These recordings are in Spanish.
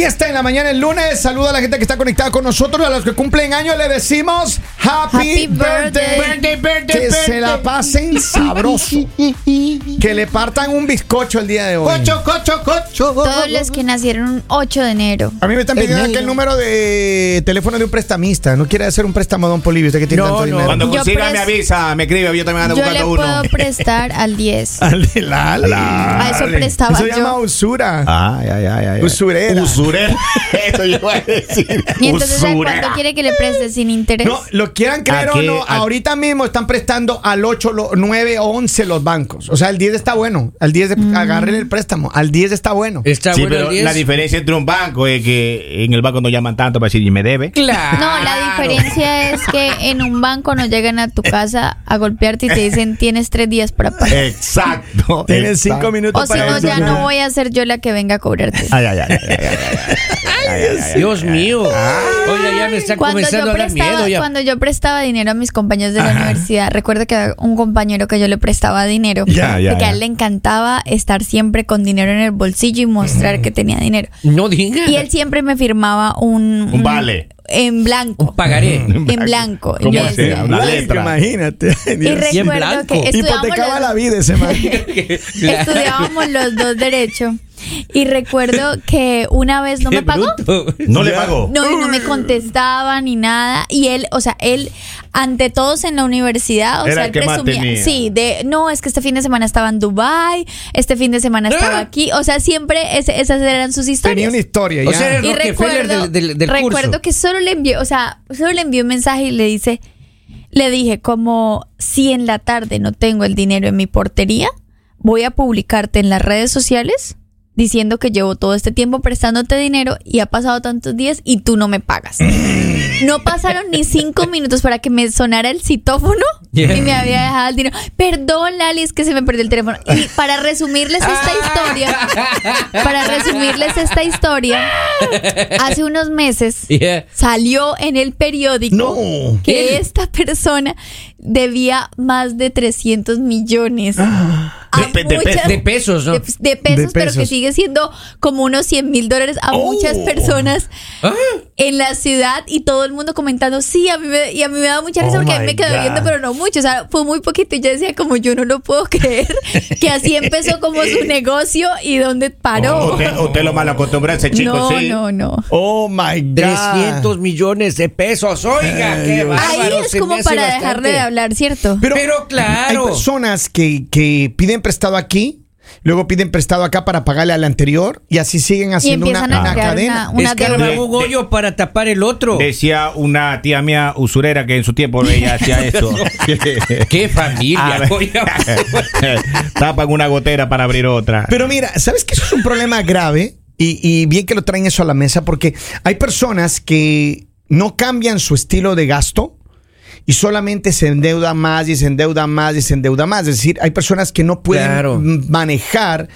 fiesta en la mañana el lunes. Saluda a la gente que está conectada con nosotros. A los que cumplen años le decimos Happy, Happy birthday. birthday. Birthday, Que birthday, se la pasen sabroso. que le partan un bizcocho el día de hoy. Cocho, cocho, cocho. Todos los que nacieron un 8 de enero. A mí me están pidiendo Enero. aquí el número de teléfono de un prestamista. No quiere hacer un préstamo a Don Polivio. Usted que tiene No, tanto no. dinero. Cuando Yo consiga me avisa, me escribe, yo también ando Yo le buscando uno. puedo prestar al 10. Dale, dale. A eso prestaba Eso se yo. llama usura. Ay, ay, ay, ay. Usurera usurero. Eso yo iba a decir. ¿Y entonces ¿a cuánto quiere que le preste sin interés? No, lo quieran creer o no, ahorita mismo están prestando al 8, lo, 9 o 11 los bancos. O sea, el 10 está bueno. Al 10 de, mm. agarren el préstamo. Al 10 está bueno. Está sí, bueno pero el 10. la diferencia entre un banco es que en el banco no llaman tanto para decir, y me debe. Claro. No, la diferencia es que en un banco no llegan a tu casa a golpearte y te dicen, tienes tres días para pagar. Exacto. Tienes exacto. cinco minutos o para O si no, ya no voy a ser yo la que venga a cobrarte. ay, ay, ay. ay, ay, ay Dios mío. Oiga, ya me está Cuando comenzando yo, a dar prestaba, miedo ya. cuando yo prestaba dinero a mis compañeros de la universidad, recuerdo que había un compañero que yo le prestaba dinero, Ya, ya, porque a él le encantaba estar siempre con dinero en el bolsillo y mostrar que tenía dinero. No diga. Y él siempre me firmaba un, Un vale. en blanco. Un pagaré. En blanco. Y ¿Cómo yo así? decía- Una Blanco, letra. Imagínate. Y. Y en recuerdo blanco. que estudiábamos Hipotecaba los, la vida ese man. estudiábamos los dos derecho. Y recuerdo que una vez no Qué me pagó. bruto. No le pagó. No, y no me contestaba ni nada. Y él, o sea, él, ante todos en la universidad, o Era sea, él que más presumía. tenía. Sí, de no, es que este fin de semana estaba en Dubai, este fin de semana estaba Ah. aquí. O sea, siempre ese- esas eran sus Tenía historias. una historia O ya. sea, era- y recuerdo, del- del- del recuerdo curso. que solo le envió, o sea, solo le envió un mensaje y le dice, le dije como si en la tarde no tengo el dinero en mi portería, voy a publicarte en las redes sociales diciendo que llevo todo este tiempo prestándote dinero y ha pasado tantos días y tú no me pagas. No pasaron ni cinco minutos para que me sonara el citófono Yeah. y me había dejado el dinero. Perdón, Lali, es que se me perdió el teléfono. Y para resumirles esta historia, para resumirles esta historia, hace unos meses Yeah. salió en el periódico No. que esta persona debía más de 300 millones. a De pe- de muchas- pesos. De pesos, ¿no? de, de pesos, De pero que sigue siendo como unos 100 mil dólares a Oh. muchas personas Ah. en la ciudad y todo el mundo comentando, sí, a mí me, y a mí me da mucha risa Oh porque a mí me quedó God. viendo, pero no mucho, o sea, fue muy poquito y yo decía como yo no lo puedo creer, que así empezó como su negocio y dónde paró. Usted, usted lo mal acostumbró a ese chico, no, sí. no, no. Oh my God. 300 millones de pesos. Oiga, Ay, qué. Ahí es como para dejarle de hablar, ¿cierto? Pero, Pero claro. Hay personas que, que piden prestado aquí, luego piden prestado acá para pagarle al anterior y así siguen haciendo una, una crear cadena. una, una Escarban deuda. un hoyo para tapar el otro. Decía una tía mía usurera que en su tiempo ella hacía eso. Qué familia. Tapan una gotera para abrir otra. Pero mira, ¿sabes que eso es un problema grave? Y, y bien que lo traen eso a la mesa porque hay personas que no cambian su estilo de gasto y solamente se endeuda más y se endeuda más y se endeuda más. Es decir, hay personas que no pueden Claro. manejar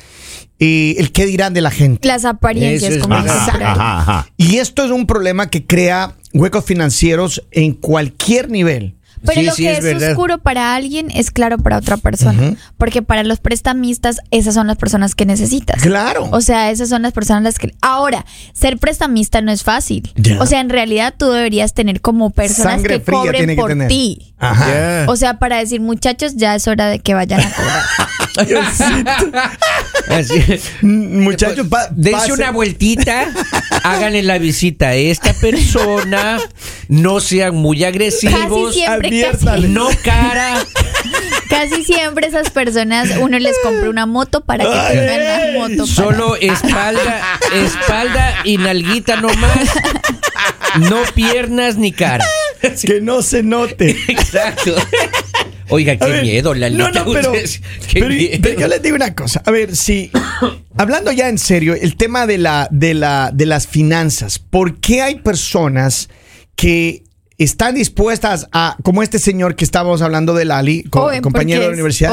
eh, el qué dirán de la gente. Las apariencias, es como ajá. Y esto es un problema que crea huecos financieros en cualquier nivel. Pero Sí, lo sí, que es oscuro para alguien es claro para otra persona. Porque para los prestamistas, esas son las personas que necesitas. Claro. O sea, esas son las personas las que... Ahora, ser prestamista no es fácil. O sea, en realidad tú deberías tener como personas Sangre que cobren tiene que por ti. Ajá. O sea, para decir, muchachos, ya es hora de que vayan a cobrar. Así. Muchachos, Dense una vueltita, háganle la visita a esta persona, no sean muy agresivos, Casi siempre, casi, no cara. casi siempre esas personas, uno les compra una moto para que tengan la moto. para- Solo espalda, espalda y nalguita nomás. No piernas ni cara. que no se note. Exacto. Oiga, qué ver, miedo, la No, no, pero, pero- pero yo les digo una cosa. A ver, si hablando ya en serio, el tema de la de la de las finanzas, ¿por qué hay personas que están dispuestas a, como este señor que estábamos hablando de Lali, co- Owen, compañero de la universidad,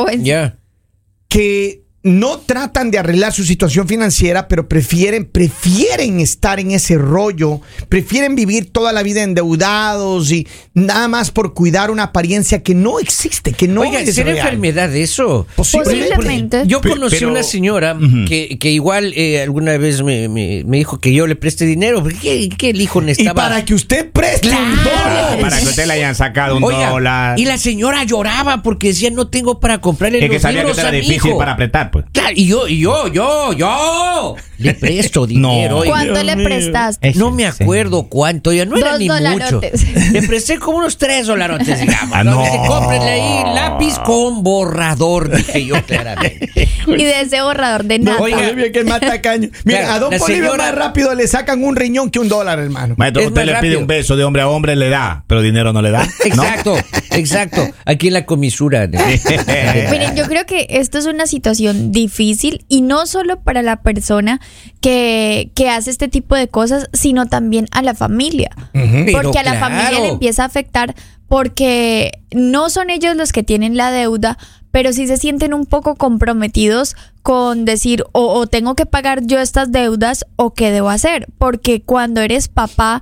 que no tratan de arreglar su situación financiera, pero prefieren, prefieren estar en ese rollo, prefieren vivir toda la vida endeudados y nada más por cuidar una apariencia que no existe, que no Oiga, es ¿será real. enfermedad eso? Posiblemente. Yo conocí pero- una señora que, que igual eh, alguna vez me, me- me dijo que yo le preste dinero. ¿Qué, qué el hijo Y necesitaba? para que usted preste un Claro. dólar. Para que usted le hayan sacado un Oiga, dólar. y la señora lloraba porque decía no tengo para comprarle es que los sabía que libros esto era a mi difícil hijo". para apretar, pues. Claro, y yo, y yo, yo, yo le presto dinero. oiga. ¿Cuánto Dios le mío. prestaste? No me acuerdo cuánto, ya no era Dos ni mucho. dolarotes. Le presté como unos tres dolarotes, digamos. Ah, ¿no? no. Cómprenle ahí lápiz con borrador, dije yo claramente. Y de ese borrador de No, nada. Oiga. Que es más tacaño. Mira, Claro, a Don señora- más rápido le sacan un riñón que un dólar, hermano. Maestro, Es usted le pide rápido. un beso de hombre a hombre, le da, pero dinero no le da. ¿no? Exacto, exacto. Aquí en la comisura. ¿no? Miren, yo creo que esto es una situación difícil y no solo para la persona que, que hace este tipo de cosas, sino también a la familia. Porque a la familia le empieza a afectar porque no son ellos los que tienen la deuda, pero sí se sienten un poco comprometidos con decir o, o tengo que pagar yo estas deudas o qué debo hacer. Porque cuando eres papá,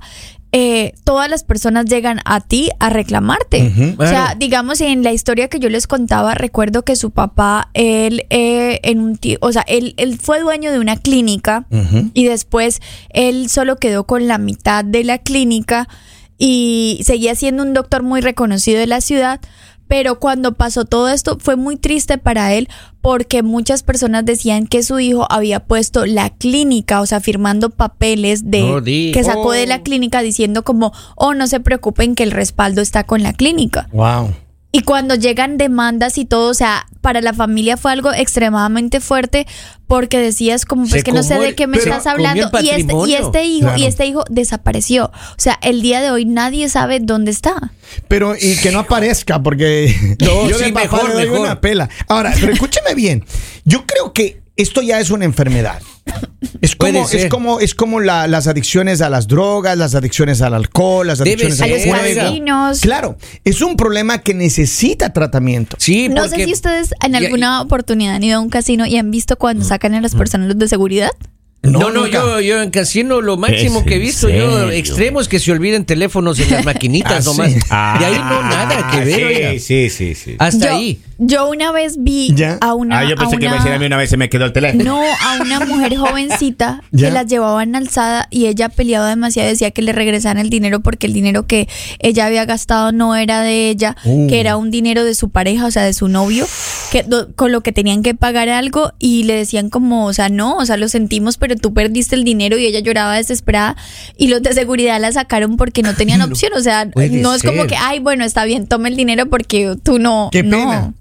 eh, todas las personas llegan a ti a reclamarte. O sea, digamos en la historia que yo les contaba, recuerdo que su papá, él, eh, en un o sea, él, él fue dueño de una clínica y después él solo quedó con la mitad de la clínica y seguía siendo un doctor muy reconocido de la ciudad. Pero cuando pasó todo esto fue muy triste para él porque muchas personas decían que su hijo había puesto la clínica, o sea, firmando papeles de No que sacó de la clínica diciendo como, oh, no se preocupen que el respaldo está con la clínica. Wow. Y cuando llegan demandas y todo, o sea, para la familia fue algo extremadamente fuerte porque decías como, pues Se que no sé de qué me estás hablando. Y este, y este hijo, Claro. y este hijo desapareció. O sea, el día de hoy nadie sabe dónde está. Pero y que no aparezca, porque No, yo de sí, papá mejor, le doy mejor. una pela. Ahora, pero escúcheme bien. Yo creo que esto ya es una enfermedad. Es Puede como, ser. es como, es como la- las adicciones a las drogas, las adicciones al alcohol, las adicciones. A al los casinos. Claro, es un problema que necesita tratamiento. Sí, No sé si ustedes en alguna oportunidad han ido a un casino y han visto cuando sacan a las personas de seguridad. No, No, yo, yo en casino lo máximo ¿Es que he visto yo extremos que se olviden teléfonos en las maquinitas Ah, nomás. sí. De ahí no nada que ver, sí. Sí, sí, sí. Hasta yo, ahí. yo una vez vi Ya. a una. ah, yo pensé a que iba a una- decir a mí una vez se me quedó el teléfono. No, a una mujer jovencita Ya. que las llevaban alzada y ella peleaba demasiado, decía que le regresaran el dinero porque el dinero que ella había gastado no era de ella, Uh. que era un dinero de su pareja, o sea, de su novio, que do- con lo que tenían que pagar algo y le decían como, o sea, no, o sea, lo sentimos, pero tú perdiste el dinero y ella lloraba desesperada y los de seguridad la sacaron porque no tenían opción, o sea, no es como que, ay, bueno, está bien, tome el dinero porque tú no, Qué no. pena.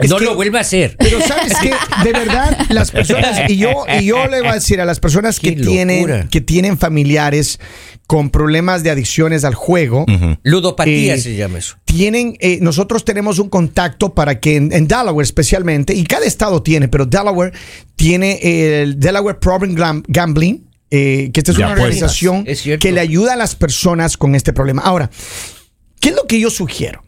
Es no que- lo vuelva a hacer. Pero sabes que de verdad las personas y yo y yo le voy a decir a las personas que Qué tienen locura. que tienen familiares con problemas de adicciones al juego, Ludopatía Eh, se llama eso. tienen eh, nosotros tenemos un contacto para que en, en Delaware especialmente y cada estado tiene, pero Delaware tiene el Delaware Problem Gam- Gambling eh, que esta es una apuestas. organización Es que le ayuda a las personas con este problema. Ahora, ¿qué es lo que yo sugiero?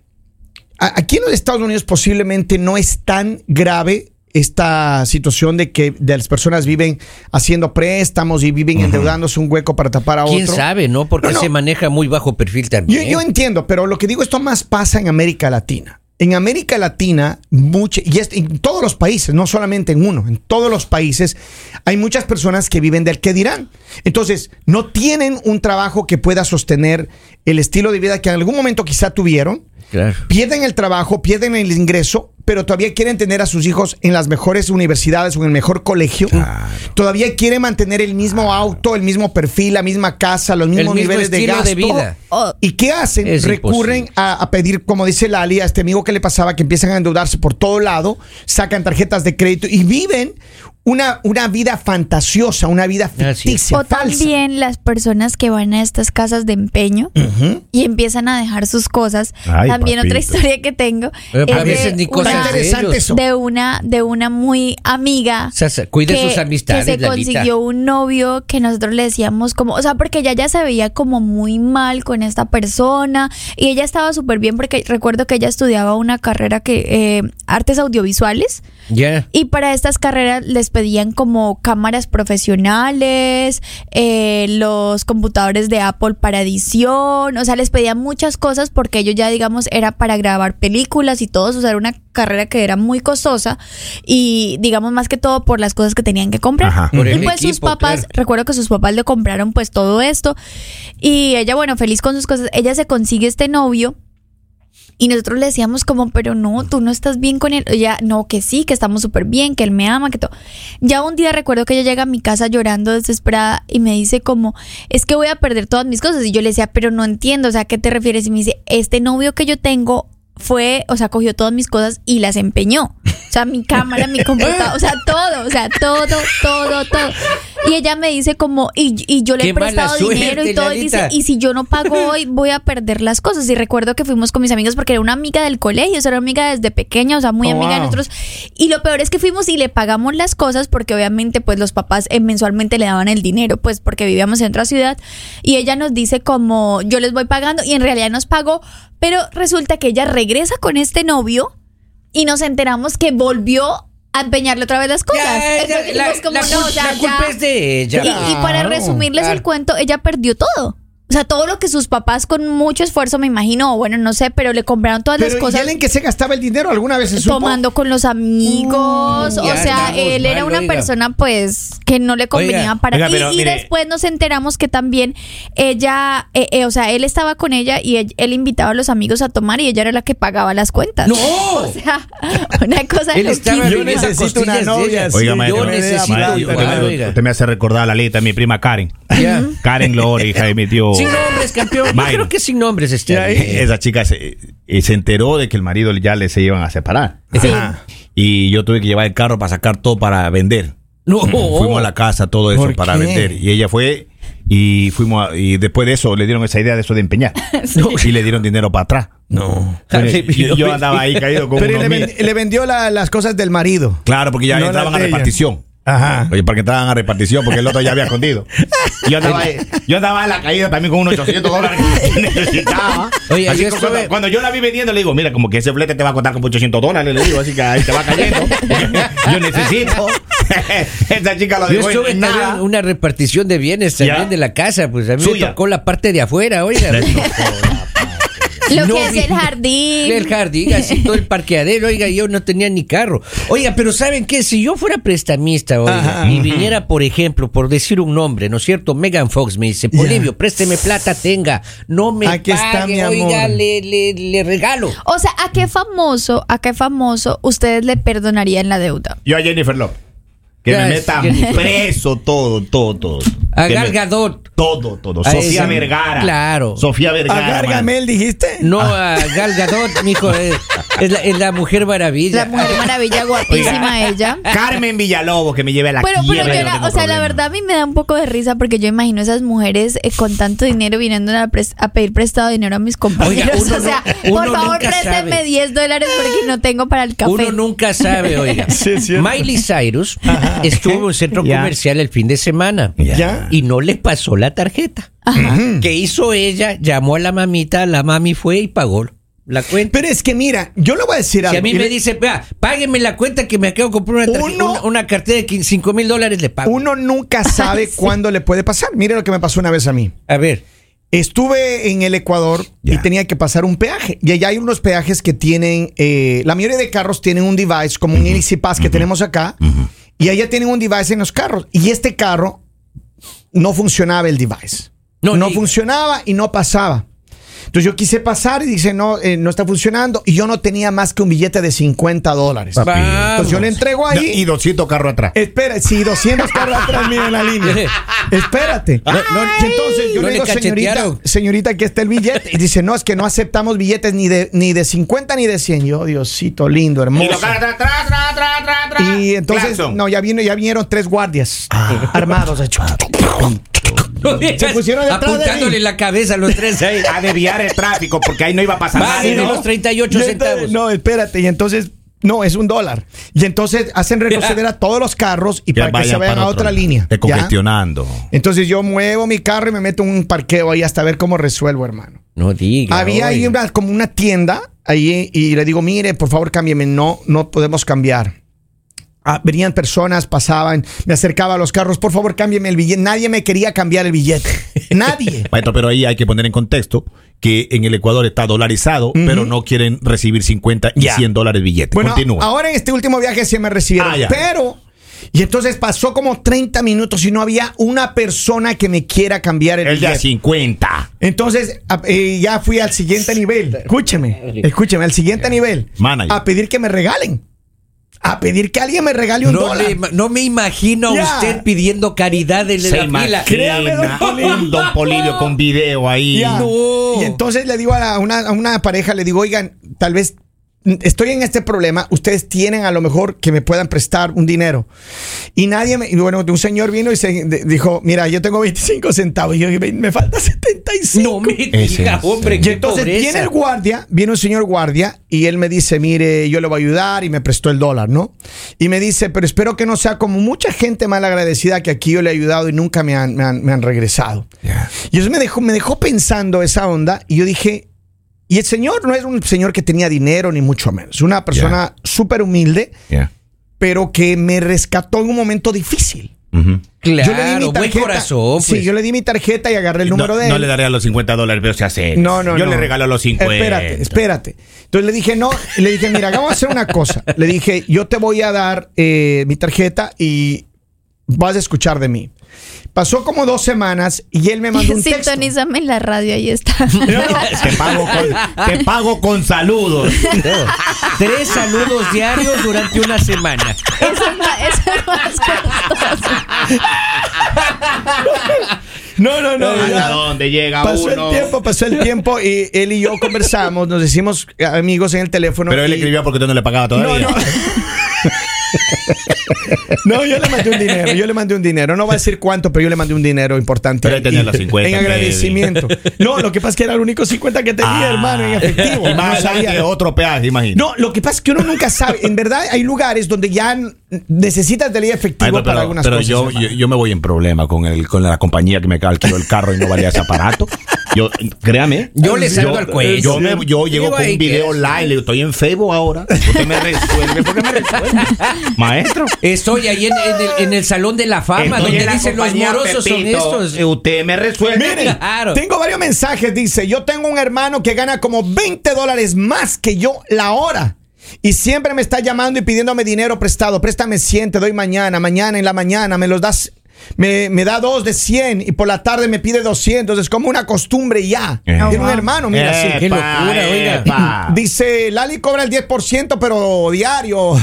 Aquí en los Estados Unidos posiblemente no es tan grave esta situación de que de las personas viven haciendo préstamos y viven endeudándose un hueco para tapar a ¿Quién otro. sabe, no? Porque No, no. se maneja muy bajo perfil también. yo entiendo, pero lo que digo, esto más pasa en América Latina. En América Latina, mucha, y es- en todos los países, no solamente en uno, en todos los países, hay muchas personas que viven del que dirán. Entonces, no tienen un trabajo que pueda sostener el estilo de vida que en algún momento quizá tuvieron. Claro. Pierden el trabajo, pierden el ingreso, pero todavía quieren tener a sus hijos en las mejores universidades o en el mejor colegio. Todavía quieren mantener el mismo auto, el mismo perfil, la misma casa, los mismos mismo niveles de gasto. de vida. ¿Y qué hacen? Es Recurren a, a pedir, como dice Lali, a este amigo que le pasaba, que empiezan a endeudarse por todo lado, sacan tarjetas de crédito y viven una, una vida fantasiosa, una vida ficticia, O falsa. también las personas que van a estas casas de empeño y empiezan a dejar sus cosas. Ay, también otra historia que tengo Eh, es a veces de ni cosas interesante ellos. eso. de una de una muy amiga O sea, se- cuide que, sus amistades, que se Lalita. consiguió un novio que nosotros le decíamos como, o sea, porque ella ya se veía como muy mal con esta persona y ella estaba súper bien porque recuerdo que ella estudiaba una carrera que eh, artes audiovisuales. Y para estas carreras les pedían como cámaras profesionales, eh, los computadores de Apple para edición, o sea, les pedían muchas cosas porque ellos ya, digamos, era para grabar películas y todo, o sea, era una carrera que era muy costosa y, digamos, más que todo por las cosas que tenían que comprar. Ajá. Por y pues sus papás, claro. recuerdo que sus papás le compraron pues todo esto y ella, bueno, feliz con sus cosas, ella se consigue este novio. Y nosotros le decíamos como, pero no, tú no estás bien con él. Ella, no, que sí, que estamos súper bien, que él me ama, que todo. Ya un día recuerdo que ella llega a mi casa llorando desesperada y me dice como, es que voy a perder todas mis cosas. Y yo le decía, pero no entiendo, o sea, ¿a qué te refieres? Y me dice, este novio que yo tengo fue, o sea, cogió todas mis cosas y las empeñó. O sea, mi cámara, mi computadora, o sea, todo, o sea, todo, todo, todo. Y ella me dice como, y, y yo le he prestado dinero y todo, y dice, y si yo no pago hoy, voy a perder las cosas. Y recuerdo que fuimos con mis amigos porque era una amiga del colegio, o sea, era una amiga desde pequeña, o sea, muy Oh, amiga de nosotros. Y lo peor es que fuimos y le pagamos las cosas porque obviamente pues los papás eh, mensualmente le daban el dinero, pues porque vivíamos en otra ciudad. Y ella nos dice como, yo les voy pagando y en realidad nos pagó, pero resulta que ella regresa con este novio y nos enteramos que volvió a empeñarle otra vez las cosas. Ya, ya, Entonces la, dijimos como, la no, cul- o sea, la culpa ya- es de ella. y, y para resumirles claro. el cuento, ella perdió todo. O sea, todo lo que sus papás con mucho esfuerzo, me imagino, o bueno, no sé, pero le compraron todas Pero las ¿y cosas él en qué se gastaba el dinero? ¿Alguna vez se supo? tomando con los amigos. Mm, o sea, él era una oiga. persona, pues, que no le convenía Oiga, para. oiga, y pero y después nos enteramos que también ella, eh, eh, o sea, él estaba con ella y él, él invitaba a los amigos a tomar y ella era la que pagaba las cuentas. ¡No! O sea, una cosa Él estaba. Yo necesito una novia. Oiga, maestro, yo necesito usted, me, oiga. usted me hace recordar a la lista de mi prima Karen. Karen Lore, hija de mi tío. Sin nombres, campeón. Yo creo que sin nombres está Ya, bien. Esa chica se, se enteró de que el marido ya le se iban a separar. Sí. Y yo tuve que llevar el carro para sacar todo para vender. No. Fuimos a la casa, todo eso ¿Por para qué? vender. Y ella fue y fuimos a- y después de eso le dieron esa idea de eso de empeñar. Y le dieron dinero para atrás. No. Yo, yo andaba ahí caído con Pero unos le, mil. ven- le vendió la- las cosas del marido. Claro, porque ya No entraban a repartición. Ajá. Oye, para que entraban a repartición, porque el otro ya había escondido. Yo andaba, ahí- yo andaba en la caída también con unos 800 dólares que necesitaba. Oye, Así yo estuve- cuando, cuando yo la vi vendiendo, le digo, mira, como que ese flete te va a costar como 800 dólares, le digo, así que ahí te va cayendo. yo necesito. Esa chica lo Yo dejó estuve en nada. una repartición de bienes también Ya. de la casa, pues a mí Suya. me tocó la parte de afuera, oiga. Lo No que es el jardín. El jardín, así todo el parqueadero, oiga, yo no tenía ni carro. Oiga, pero ¿saben qué? Si yo fuera prestamista, oiga, Ajá. y viniera, por ejemplo, por decir un nombre, ¿no es cierto? Megan Fox me dice, Polivio, présteme plata, tenga, no me Aquí está, pague, mi amor. oiga, le, le, le regalo. O sea, ¿a qué famoso, a qué famoso ustedes le perdonarían la deuda? Yo a Jennifer Lopez. Que me es meta Jennifer. preso todo, todo, todo. A Que Gal me- Gadot. Todo, todo. A Sofía esa- Vergara. Claro. Sofía ¿A Vergara. man. Gargamel dijiste? No, a Gal Gadot, mijo, es, es la, es la mujer maravilla. La mujer maravilla, guapísima ella. Carmen Villalobos, que me lleve a la Pero, pero yo, la- o sea, la verdad a mí me da un poco de risa porque yo imagino esas mujeres eh, con tanto dinero viniendo a, a pedir prestado dinero a mis compañeros. uno o sea, no- por uno favor, sabe. 10 dólares porque no tengo para el café. Uno nunca sabe, oiga. Sí, es cierto. Miley Cyrus estuvo en un centro comercial el fin de semana Ya. y no le pasó la tarjeta. ¿Qué hizo ella? Llamó a la mamita, la mami fue y pagó la cuenta. Pero es que mira, yo le voy a decir Si algo. a mí me le- dice, vea, págueme la cuenta que me acabo de comprar una, Uno- una, una cartera de 5 mil dólares, le pago. Uno nunca sabe cuándo le puede pasar. Mire lo que me pasó una vez a mí. A ver, Estuve en el Ecuador y tenía que pasar un peaje. Y allá hay unos peajes que tienen, eh, la mayoría de carros tienen un device como un Easy Pass que tenemos acá. Y allá tienen un device en los carros. Y este carro no funcionaba el device. No funcionaba y no pasaba. Entonces yo quise pasar y dice, no, eh, no está funcionando. Y yo no tenía más que un billete de 50 dólares. Papi. Entonces yo le entrego ahí. Y 200 carros atrás. Espera, si 200 carros atrás mira en la línea. Espérate. No, no, entonces yo ¿No le digo, señorita, señorita, aquí está el billete. Y dice, no, es que no aceptamos billetes ni de, ni de 50 ni de 100. Yo, Diosito lindo, Y hermoso. los carros atrás, atrás, atrás, atrás, atrás, atrás. Y entonces, Claxon. no, ya, vino, ya vinieron tres guardias armados. Se pusieron detrás de apuntándole mí. la cabeza a los tres ahí. A desviar el tráfico, porque ahí no iba a pasar Vale, de ¿no? los 38 Y entonces- centavos. No, espérate. Y entonces No, es un dólar. Y entonces hacen retroceder a todos los carros y para que se vayan a otra lado. línea. Te ¿ya? congestionando. Entonces yo muevo mi carro y me meto en un parqueo ahí hasta ver cómo resuelvo, hermano. No diga. Había ahí una- como una tienda ahí y le digo, mire, por favor cámbiame. No, no podemos cambiar. Ah, venían personas, pasaban, me acercaba a los carros, por favor cámbiame el billete. Nadie me quería cambiar el billete. Nadie. Maestro, pero ahí hay que poner en contexto que en el Ecuador está dolarizado, pero no quieren recibir 50 y Ya. 100 dólares billete. Bueno, Continúa. ahora en este último viaje sí me recibieron, Ah, pero... Y entonces pasó como 30 minutos y no había una persona que me quiera cambiar el el de a billete. 50. Entonces eh, ya fui al siguiente nivel. Escúcheme, escúcheme, al siguiente nivel. Manager. A pedir que me regalen. A pedir que alguien me regale un No, dólar. le- no me imagino a usted pidiendo caridad en Se la fila. imagina Créame, don Don Polivio con video ahí. Ya. No. Y entonces le digo a, la- a una, a una pareja, le digo, oigan, tal vez estoy en este problema, ustedes tienen a lo mejor que me puedan prestar un dinero. Y nadie me, y bueno, un señor vino y se de- dijo, mira, yo tengo 25 centavos, y yo me, me falta 75. No me diga, hombre. Y qué entonces pobreza. viene el guardia, viene un señor guardia y él me dice, mire, yo le voy a ayudar y me prestó el dólar, ¿no? Y me dice, pero espero que no sea como mucha gente mal agradecida que aquí yo le he ayudado y nunca me han, me han- me han regresado. Ya. Y eso me dejó, me dejó pensando esa onda y yo dije, y el señor no es un señor que tenía dinero ni mucho menos, una persona súper humilde, pero que me rescató en un momento difícil. Claro, buen corazón. Sí, pues. yo le di mi tarjeta y agarré el número no, de él. no le daré a los 50 dólares, pero se hace. No, no, Yo no. le regalo los 50. Espérate, espérate. Entonces le dije, no, y le dije, mira, vamos a hacer una cosa. Le dije, yo te voy a dar eh, mi tarjeta y vas a escuchar de mí. Pasó como dos semanas y él me mandó un texto. Sintonízame en la radio, ahí está. Te pago con, te pago con saludos. Tres saludos diarios durante una semana. Eso es más, eso es más costoso. No, no, no. ¿A dónde llega Pasó uno? el tiempo, pasó el tiempo y él y yo conversamos, nos hicimos amigos en el teléfono. Pero él y- escribía porque tú no le pagabas No, todavía. no. No, yo le mandé un dinero, yo le mandé un dinero. No voy a decir cuánto, pero yo le mandé un dinero importante. Pero él tenía Y- los 50 En en agradecimiento. No, lo que pasa es que era el único 50 que tenía, Ah. hermano, en efectivo. Y más No sabía. otro peaje, imagínate. No, lo que pasa es que uno nunca sabe. En verdad, hay lugares donde ya necesitas de ley efectivo Ay, no, para pero algunas pero cosas. yo, hermano. yo, yo me voy en problema con el con la compañía que me alquiló el carro y no valía ese aparato. Yo, créame. Yo le salgo al cuello. Yo, me- yo llego con un video live, le digo, estoy en Facebook ahora. Usted me resuelve, ¿por qué me resuelve? Maestro. Estoy ahí en, en el, en el Salón de la Fama, Estoy donde la dicen los morosos son estos. Usted me resuelve. Miren, Claro. tengo varios mensajes. Dice: Yo tengo un hermano que gana como 20 dólares más que yo la hora. Y siempre me está llamando y pidiéndome dinero prestado. Préstame 100, te doy mañana, mañana en la mañana, me los das. Me, me da dos de 100 y por la tarde me pide 200. Es como una costumbre ya. Eh. Tiene un hermano, mira, así. Qué locura, oiga. Dice, Lali cobra el 10%, pero diario.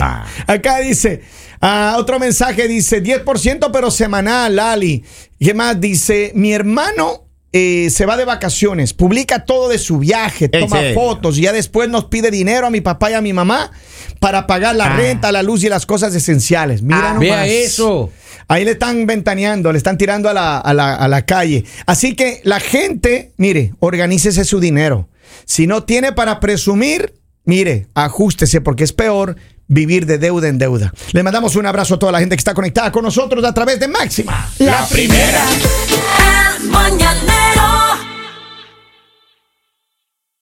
Ah. Acá dice, ah, otro mensaje dice, 10%, pero semanal, Lali. ¿Qué más? Dice, mi hermano eh, se va de vacaciones, publica todo de su viaje, ¿En toma fotos y ya después nos pide dinero a mi papá y a mi mamá para pagar la Ah. renta, la luz y las cosas esenciales. Mira Ah, nomás. Vea eso. Ahí le están ventaneando, le están tirando a la, a la- a la calle. Así que la gente, mire, organícese su dinero. Si no tiene para presumir, mire, ajustese porque es peor vivir de deuda en deuda. Le mandamos un abrazo a toda la gente que está conectada con nosotros a través de Máxima. La primera. El mañanero